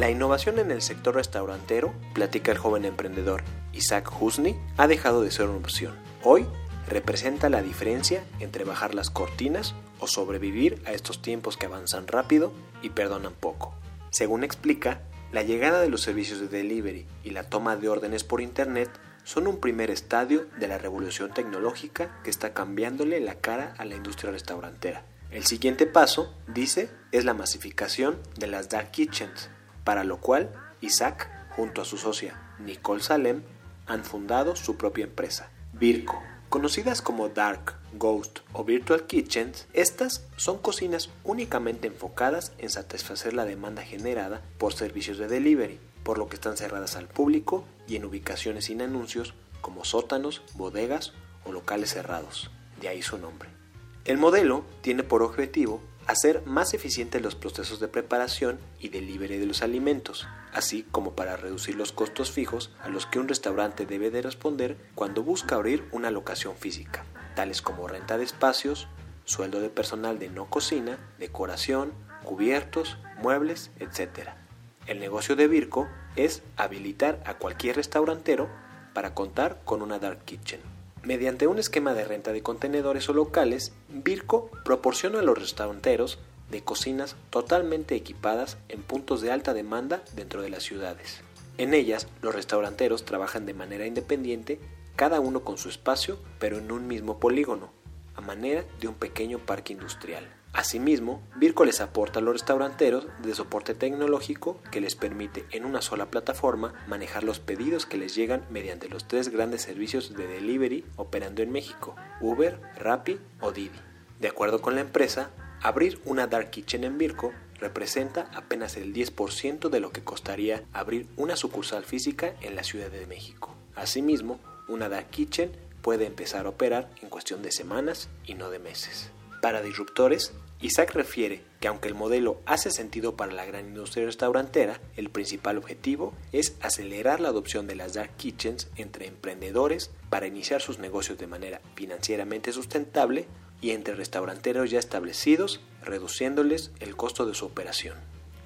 La innovación en el sector restaurantero, platica el joven emprendedor Isaac Husney, ha dejado de ser una opción. Hoy representa la diferencia entre bajar las cortinas o sobrevivir a estos tiempos que avanzan rápido y perdonan poco. Según explica, la llegada de los servicios de delivery y la toma de órdenes por Internet son un primer estadio de la revolución tecnológica que está cambiándole la cara a la industria restaurantera. El siguiente paso, dice, es la masificación de las dark kitchens, para lo cual Isaac, junto a su socia Nicole Salem, han fundado su propia empresa, Virco. Conocidas como Dark, Ghost o Virtual Kitchens, estas son cocinas únicamente enfocadas en satisfacer la demanda generada por servicios de delivery, por lo que están cerradas al público y en ubicaciones sin anuncios como sótanos, bodegas o locales cerrados. De ahí su nombre. El modelo tiene por objetivo hacer más eficientes los procesos de preparación y delivery de los alimentos, así como para reducir los costos fijos a los que un restaurante debe de responder cuando busca abrir una locación física, tales como renta de espacios, sueldo de personal de no cocina, decoración, cubiertos, muebles, etc. El negocio de Virco es habilitar a cualquier restaurantero para contar con una dark kitchen. Mediante un esquema de renta de contenedores o locales, Virco proporciona a los restauranteros de cocinas totalmente equipadas en puntos de alta demanda dentro de las ciudades. En ellas, los restauranteros trabajan de manera independiente, cada uno con su espacio, pero en un mismo polígono, a manera de un pequeño parque industrial. Asimismo, Virco les aporta a los restauranteros de soporte tecnológico que les permite en una sola plataforma manejar los pedidos que les llegan mediante los tres grandes servicios de delivery operando en México, Uber, Rappi o Didi. De acuerdo con la empresa, abrir una Dark Kitchen en Virco representa apenas el 10% de lo que costaría abrir una sucursal física en la Ciudad de México. Asimismo, una Dark Kitchen puede empezar a operar en cuestión de semanas y no de meses. Para disruptores, Isaac refiere que aunque el modelo hace sentido para la gran industria restaurantera, el principal objetivo es acelerar la adopción de las dark kitchens entre emprendedores para iniciar sus negocios de manera financieramente sustentable y entre restauranteros ya establecidos, reduciéndoles el costo de su operación.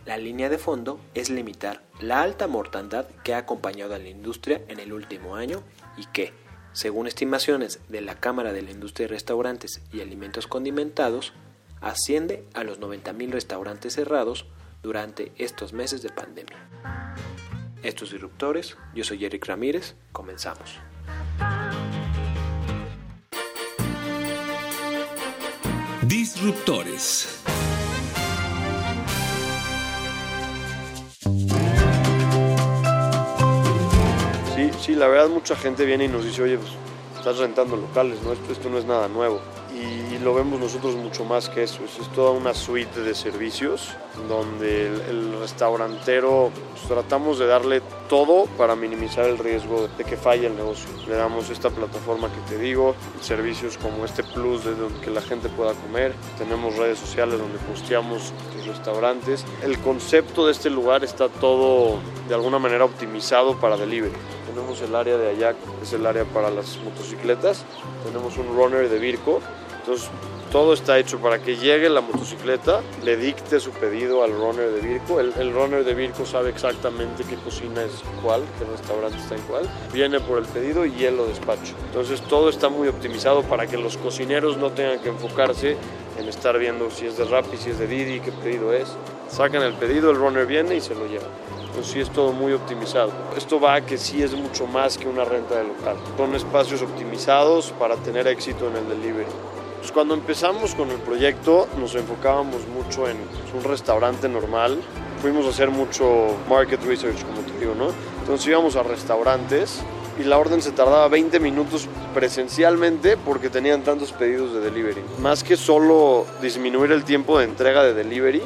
La línea de fondo es limitar la alta mortandad que ha acompañado a la industria en el último año y que, según estimaciones de la Cámara de la Industria de Restaurantes y Alimentos Condimentados, asciende a los 90.000 restaurantes cerrados durante estos meses de pandemia. Estos disruptores, yo soy Eric Ramírez, comenzamos. Disruptores. La verdad mucha gente viene y nos dice, oye, pues estás rentando locales, ¿no? Esto, esto no es nada nuevo. Y lo vemos nosotros mucho más que eso. Es, toda una suite de servicios donde el, el restaurantero pues, tratamos de darle todo para minimizar el riesgo de que falle el negocio. Le damos esta plataforma que te digo, servicios como este plus de donde que la gente pueda comer. Tenemos redes sociales donde posteamos los restaurantes. El concepto de este lugar está todo de alguna manera optimizado para delivery tenemos el área de allá, que es el área para las motocicletas, tenemos un runner de Virco, entonces todo está hecho para que llegue la motocicleta, le dicte su pedido al runner de Virco, el, runner de Virco sabe exactamente qué cocina es cuál, qué restaurante está en cuál, viene por el pedido y él lo despacha. Entonces todo está muy optimizado para que los cocineros no tengan que enfocarse en estar viendo si es de Rappi, si es de Didi, qué pedido es. Sacan el pedido, el runner viene y se lo lleva. Entonces sí es todo muy optimizado. Esto va a que sí es mucho más que una renta de local. Son espacios optimizados para tener éxito en el delivery. Pues cuando empezamos con el proyecto nos enfocábamos mucho en un restaurante normal. Fuimos a hacer mucho market research, como te digo, ¿no? Entonces íbamos a restaurantes y la orden se tardaba 20 minutos presencialmente porque tenían tantos pedidos de delivery. Más que solo disminuir el tiempo de entrega de delivery,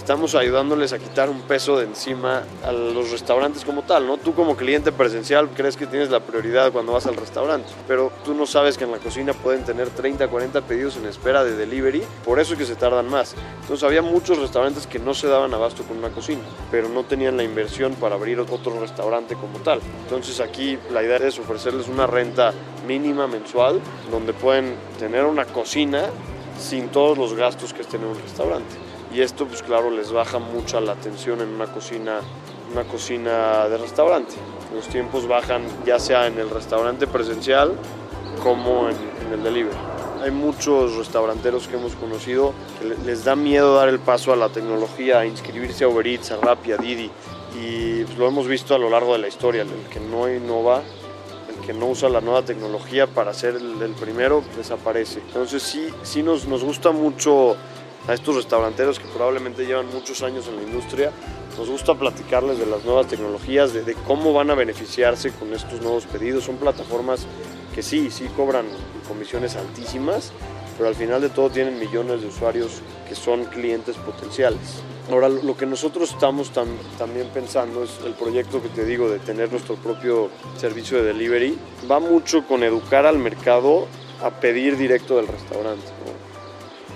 estamos ayudándoles a quitar un peso de encima a los restaurantes como tal, ¿no? Tú como cliente presencial crees que tienes la prioridad cuando vas al restaurante, pero tú no sabes que en la cocina pueden tener 30, 40 pedidos en espera de delivery, por eso es que se tardan más. Entonces había muchos restaurantes que no se daban abasto con una cocina, pero no tenían la inversión para abrir otro restaurante como tal. Entonces aquí la idea es ofrecerles una renta mínima mensual donde pueden tener una cocina sin todos los gastos que es tener un restaurante y esto pues claro les baja mucho la atención en una cocina, una cocina de restaurante. Los tiempos bajan ya sea en el restaurante presencial como en, el delivery. Hay muchos restauranteros que hemos conocido que les da miedo dar el paso a la tecnología, a inscribirse a Uber Eats, a Rappi, a Didi. Y pues, lo hemos visto a lo largo de la historia. El que no innova, el que no usa la nueva tecnología para ser el, primero, desaparece. Entonces sí, sí nos, nos gusta mucho a estos restauranteros que probablemente llevan muchos años en la industria, nos gusta platicarles de las nuevas tecnologías, de, cómo van a beneficiarse con estos nuevos pedidos. Son plataformas que sí, sí cobran comisiones altísimas, pero al final de todo tienen millones de usuarios que son clientes potenciales. Ahora, lo que nosotros estamos también pensando es el proyecto que te digo de tener nuestro propio servicio de delivery. Va mucho con educar al mercado a pedir directo del restaurante.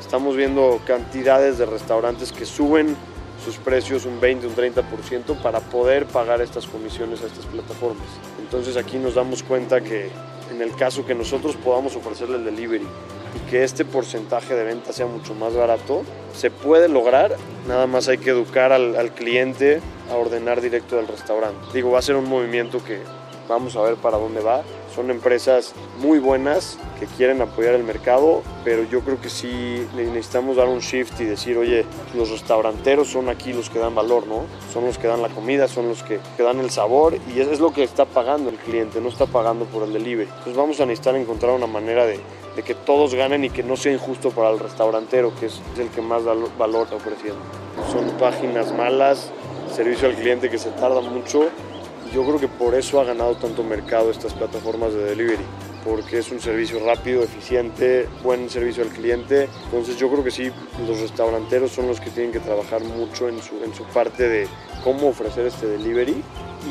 Estamos viendo cantidades de restaurantes que suben sus precios un 20, un 30% para poder pagar estas comisiones a estas plataformas. Entonces aquí nos damos cuenta que en el caso que nosotros podamos ofrecerle el delivery y que este porcentaje de venta sea mucho más barato, se puede lograr, nada más hay que educar al, al cliente a ordenar directo del restaurante. Digo, va a ser un movimiento que vamos a ver para dónde va, son empresas muy buenas que quieren apoyar el mercado, pero yo creo que sí necesitamos dar un shift y decir, oye, los restauranteros son aquí los que dan valor, ¿no? Son los que dan la comida, son los que, dan el sabor y eso es lo que está pagando el cliente, no está pagando por el delivery. Entonces vamos a necesitar encontrar una manera de, que todos ganen y que no sea injusto para el restaurantero, que es, el que más valor está ofreciendo. Son páginas malas, servicio al cliente que se tarda mucho yo creo que por eso ha ganado tanto mercado estas plataformas de delivery, porque es un servicio rápido, eficiente, buen servicio al cliente. Entonces yo creo que sí, los restauranteros son los que tienen que trabajar mucho en su, en su parte de cómo ofrecer este delivery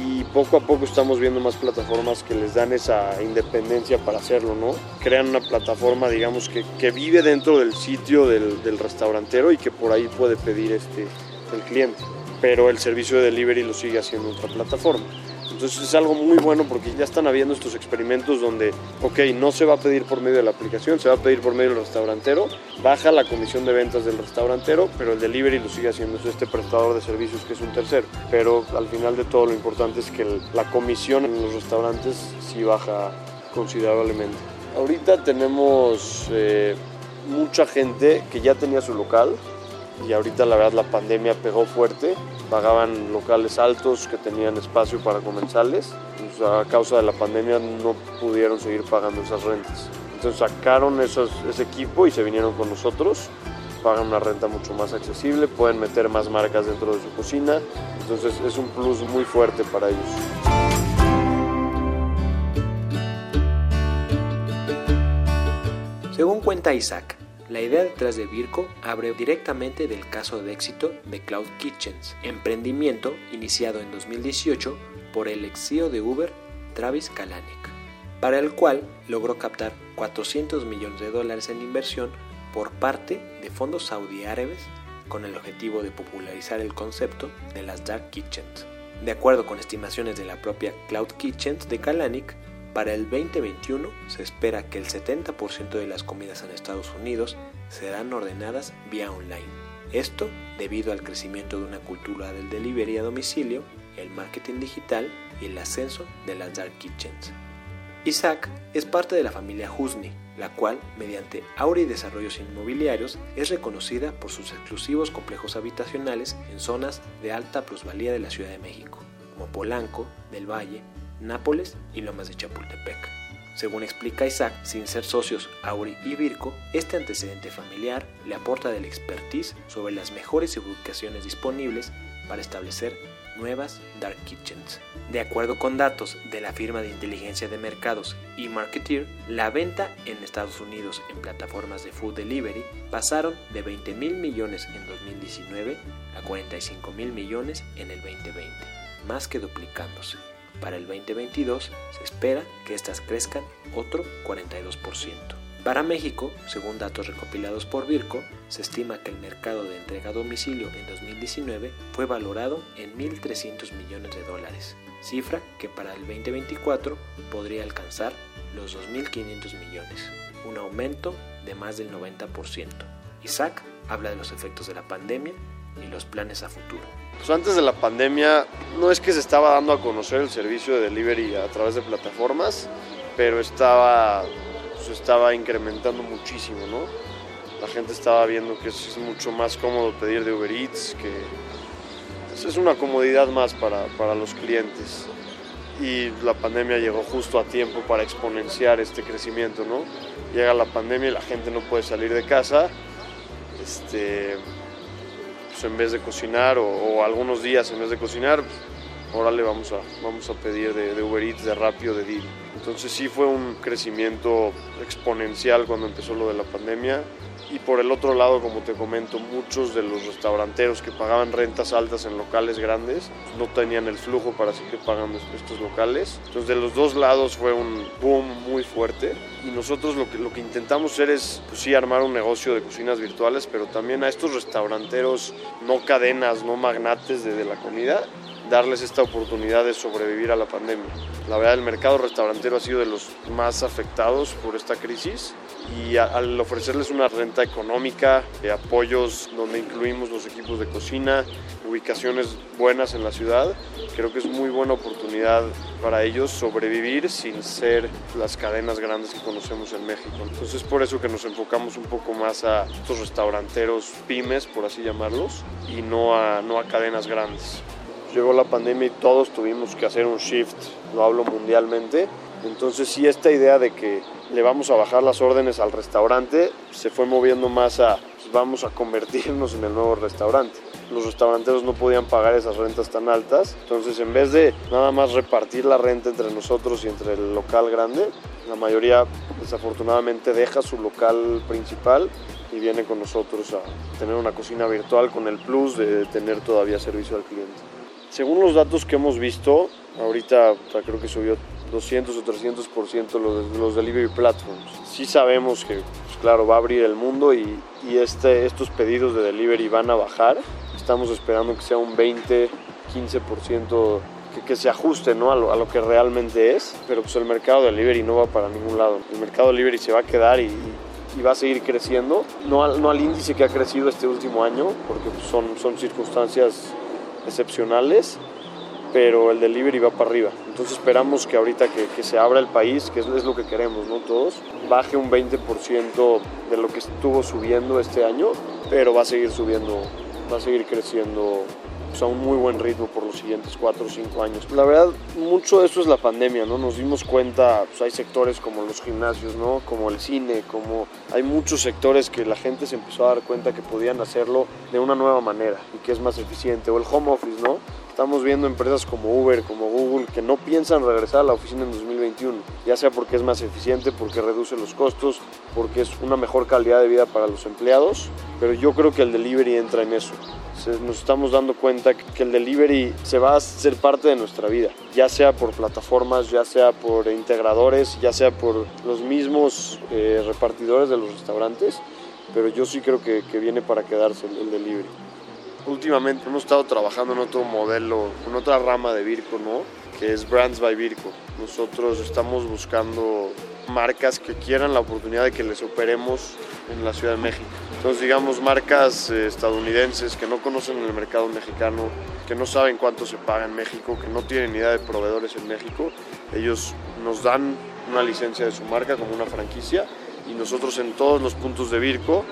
y poco a poco estamos viendo más plataformas que les dan esa independencia para hacerlo, ¿no? Crean una plataforma, digamos, que, que vive dentro del sitio del, del, restaurantero y que por ahí puede pedir este, el cliente, pero el servicio de delivery lo sigue haciendo otra plataforma. Entonces es algo muy bueno porque ya están habiendo estos experimentos donde, ok, no se va a pedir por medio de la aplicación, se va a pedir por medio del restaurantero, baja la comisión de ventas del restaurantero, pero el delivery lo sigue haciendo este prestador de servicios que es un tercero. Pero al final de todo lo importante es que la comisión en los restaurantes sí baja considerablemente. Ahorita tenemos eh, mucha gente que ya tenía su local, y ahorita la verdad la pandemia pegó fuerte, pagaban locales altos que tenían espacio para comensales, pues, a causa de la pandemia no pudieron seguir pagando esas rentas. Entonces sacaron ese equipo y se vinieron con nosotros, pagan una renta mucho más accesible, pueden meter más marcas dentro de su cocina, entonces es un plus muy fuerte para ellos. Según cuenta Isaac, la idea detrás de Virco abre directamente del caso de éxito de Cloud Kitchens, emprendimiento iniciado en 2018 por el ex CEO de Uber, Travis Kalanick, para el cual logró captar 400 millones de dólares en inversión por parte de fondos saudí árabes con el objetivo de popularizar el concepto de las dark kitchens. De acuerdo con estimaciones de la propia Cloud Kitchens de Kalanick, para el 2021 se espera que el 70% de las comidas en Estados Unidos serán ordenadas vía online. Esto debido al crecimiento de una cultura del delivery a domicilio, el marketing digital y el ascenso de las dark kitchens. Isaac es parte de la familia Husni, la cual, mediante Auri Desarrollos Inmobiliarios, es reconocida por sus exclusivos complejos habitacionales en zonas de alta plusvalía de la Ciudad de México, como Polanco, del Valle, Nápoles y Lomas de Chapultepec. Según explica Isaac, sin ser socios Auri y Virco, este antecedente familiar le aporta del expertise sobre las mejores ubicaciones disponibles para establecer nuevas dark kitchens. De acuerdo con datos de la firma de inteligencia de mercados eMarketeer, la venta en Estados Unidos en plataformas de food delivery pasaron de 20 mil millones en 2019 a 45 mil millones en el 2020, más que duplicándose. Para el 2022 se espera que estas crezcan otro 42%. Para México, según datos recopilados por Virco, se estima que el mercado de entrega a domicilio en 2019 fue valorado en 1.300 millones de dólares, cifra que para el 2024 podría alcanzar los 2.500 millones, un aumento de más del 90%. Isaac habla de los efectos de la pandemia y los planes a futuro. Pues antes de la pandemia no es que se estaba dando a conocer el servicio de delivery a través de plataformas, pero estaba se estaba incrementando muchísimo, ¿no? La gente estaba viendo que es mucho más cómodo pedir de Uber Eats, que es una comodidad más para, para los clientes. Y la pandemia llegó justo a tiempo para exponenciar este crecimiento, ¿no? Llega la pandemia y la gente no puede salir de casa. Este, pues en vez de cocinar o, algunos días en vez de cocinar, ahora le vamos a, vamos a pedir de, de Uber Eats, de Rappi de Didi. Entonces sí fue un crecimiento exponencial cuando empezó lo de la pandemia. Y por el otro lado, como te comento, muchos de los restauranteros que pagaban rentas altas en locales grandes no tenían el flujo para seguir pagando estos locales. Entonces de los dos lados fue un boom muy fuerte. Y nosotros lo que, lo que intentamos hacer es, pues sí, armar un negocio de cocinas virtuales, pero también a estos restauranteros, no cadenas, no magnates de la comida, darles esta oportunidad de sobrevivir a la pandemia. La verdad, el mercado restaurantero ha sido de los más afectados por esta crisis y al ofrecerles una renta económica, de apoyos donde incluimos los equipos de cocina, ubicaciones buenas en la ciudad, creo que es muy buena oportunidad para ellos sobrevivir sin ser las cadenas grandes que conocemos en México. Entonces es por eso que nos enfocamos un poco más a estos restauranteros pymes, por así llamarlos, y no a, no a cadenas grandes llegó la pandemia y todos tuvimos que hacer un shift, lo hablo mundialmente. Entonces sí, esta idea de que le vamos a bajar las órdenes al restaurante se fue moviendo más a pues, vamos a convertirnos en el nuevo restaurante. Los restauranteros no podían pagar esas rentas tan altas, entonces en vez de nada más repartir la renta entre nosotros y entre el local grande, la mayoría desafortunadamente deja su local principal y viene con nosotros a tener una cocina virtual con el plus de tener todavía servicio al cliente. Según los datos que hemos visto, ahorita creo que subió 200 o 300% los, los delivery platforms. Sí sabemos que, pues, claro, va a abrir el mundo y, y este, estos pedidos de delivery van a bajar. Estamos esperando que sea un 20, 15% que, que, se ajuste ¿no? a, lo, a, lo, que realmente es, pero pues el mercado de delivery no va para ningún lado. El mercado de delivery se va a quedar y, y va a seguir creciendo, no al, no al, índice que ha crecido este último año, porque pues, son, son circunstancias excepcionales, pero el delivery va para arriba. Entonces esperamos que ahorita que, que se abra el país, que es, es, lo que queremos, ¿no? Todos, baje un 20% de lo que estuvo subiendo este año, pero va a seguir subiendo, va a seguir creciendo pues, a un muy buen ritmo por los siguientes 4 o 5 años. La verdad, mucho de esto es la pandemia, ¿no? Nos dimos cuenta, pues hay sectores como los gimnasios, ¿no? Como el cine, como hay muchos sectores que la gente se empezó a dar cuenta que podían hacerlo de una nueva manera y que es más eficiente. O el home office, ¿no? Estamos viendo empresas como Uber, como Google, que no piensan regresar a la oficina en 2021, ya sea porque es más eficiente, porque reduce los costos, porque es una mejor calidad de vida para los empleados, pero yo creo que el delivery entra en eso. Nos estamos dando cuenta que el delivery se va a ser parte de nuestra vida, ya sea por plataformas, ya sea por integradores, ya sea por los mismos eh, repartidores de los restaurantes, pero yo sí creo que, que viene para quedarse el, el delivery últimamente hemos estado trabajando en otro modelo, en otra rama de Virco, ¿no? Que es Brands by Virco. Nosotros estamos buscando marcas que quieran la oportunidad de que les operemos en la Ciudad de México. Entonces, digamos, marcas eh, estadounidenses que no conocen el mercado mexicano, que no saben cuánto se paga en México, que no tienen idea de proveedores en México, ellos nos dan una licencia de su marca como una franquicia y nosotros en todos los puntos de Virco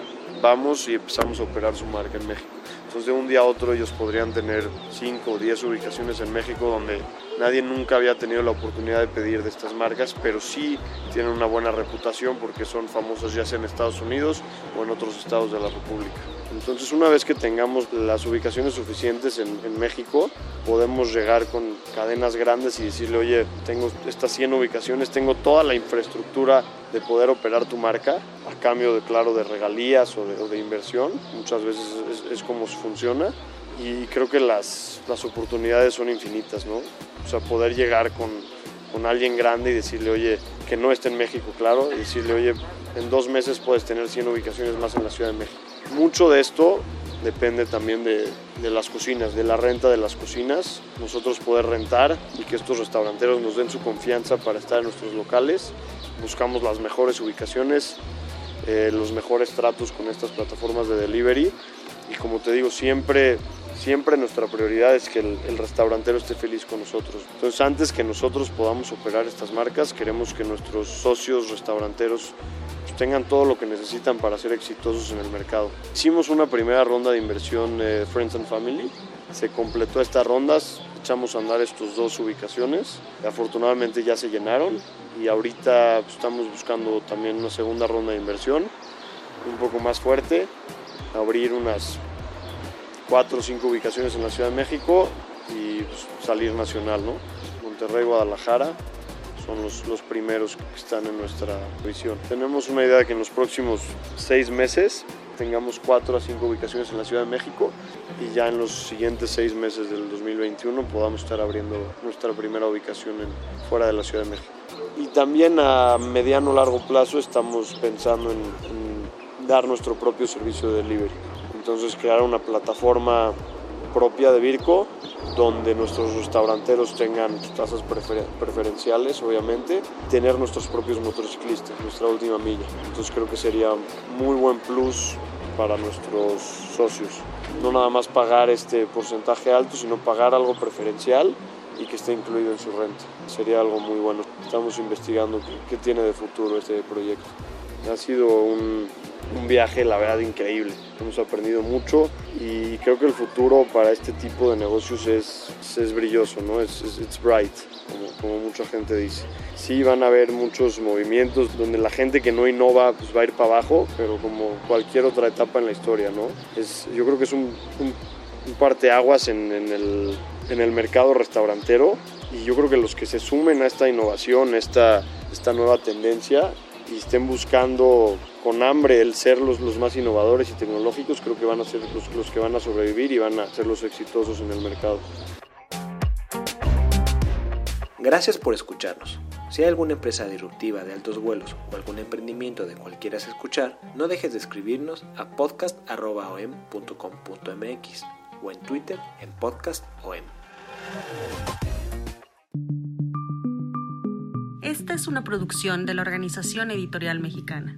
vamos y empezamos a operar su marca en México. Entonces de un día a otro ellos podrían tener 5 o 10 ubicaciones en México donde nadie nunca había tenido la oportunidad de pedir de estas marcas, pero sí tienen una buena reputación porque son famosas ya sea en Estados Unidos o en otros estados de la República. Entonces una vez que tengamos las ubicaciones suficientes en, en México, podemos llegar con cadenas grandes y decirle, oye, tengo estas 100 ubicaciones, tengo toda la infraestructura de poder operar tu marca a cambio de, claro, de regalías o de, inversión. Muchas veces es, es como funciona y creo que las, las oportunidades son infinitas, ¿no? O sea, poder llegar con, con alguien grande y decirle, oye, que no esté en México, claro, y decirle, oye, en dos meses puedes tener 100 ubicaciones más en la Ciudad de México. Mucho de esto depende también de, de, las cocinas, de la renta de las cocinas, nosotros poder rentar y que estos restauranteros nos den su confianza para estar en nuestros locales. Buscamos las mejores ubicaciones, eh, los mejores tratos con estas plataformas de delivery y como te digo, siempre, siempre nuestra prioridad es que el, el, restaurantero esté feliz con nosotros. Entonces antes que nosotros podamos operar estas marcas, queremos que nuestros socios restauranteros tengan todo lo que necesitan para ser exitosos en el mercado. Hicimos una primera ronda de inversión eh, Friends and Family, se completó estas rondas, echamos a andar estas dos ubicaciones, afortunadamente ya se llenaron y ahorita pues, estamos buscando también una segunda ronda de inversión un poco más fuerte, abrir unas cuatro o cinco ubicaciones en la Ciudad de México y pues, salir nacional, ¿no? Monterrey, Guadalajara son los, los, primeros que están en nuestra visión. Tenemos una idea de que en los próximos seis meses tengamos cuatro a cinco ubicaciones en la Ciudad de México y ya en los siguientes seis meses del 2021 podamos estar abriendo nuestra primera ubicación en, fuera de la Ciudad de México. Y también a mediano largo plazo estamos pensando en, en dar nuestro propio servicio de delivery. Entonces crear una plataforma propia de Virco donde nuestros restauranteros tengan tasas prefer preferenciales, obviamente, tener nuestros propios motociclistas, nuestra última milla. Entonces creo que sería muy buen plus para nuestros socios. No nada más pagar este porcentaje alto, sino pagar algo preferencial y que esté incluido en su renta. Sería algo muy bueno. Estamos investigando qué, qué tiene de futuro este proyecto. Ha sido un, un viaje, la verdad, increíble. Hemos aprendido mucho y creo que el futuro para este tipo de negocios es, es brilloso, ¿no? Es, es it's bright, como, como, mucha gente dice. Sí van a haber muchos movimientos donde la gente que no innova pues va a ir para abajo, pero como cualquier otra etapa en la historia, ¿no? Es, yo creo que es un, un, un parteaguas en, en, el, en el mercado restaurantero y yo creo que los que se sumen a esta innovación, esta, esta nueva tendencia y estén buscando con hambre el ser los, los, más innovadores y tecnológicos, creo que van a ser los, los que van a sobrevivir y van a ser los exitosos en el mercado. Gracias por escucharnos. Si hay alguna empresa disruptiva de altos vuelos o algún emprendimiento de cual quieras escuchar, no dejes de escribirnos a podcast.om.com.mx o en Twitter en podcastom. Esta es una producción de la Organización Editorial Mexicana.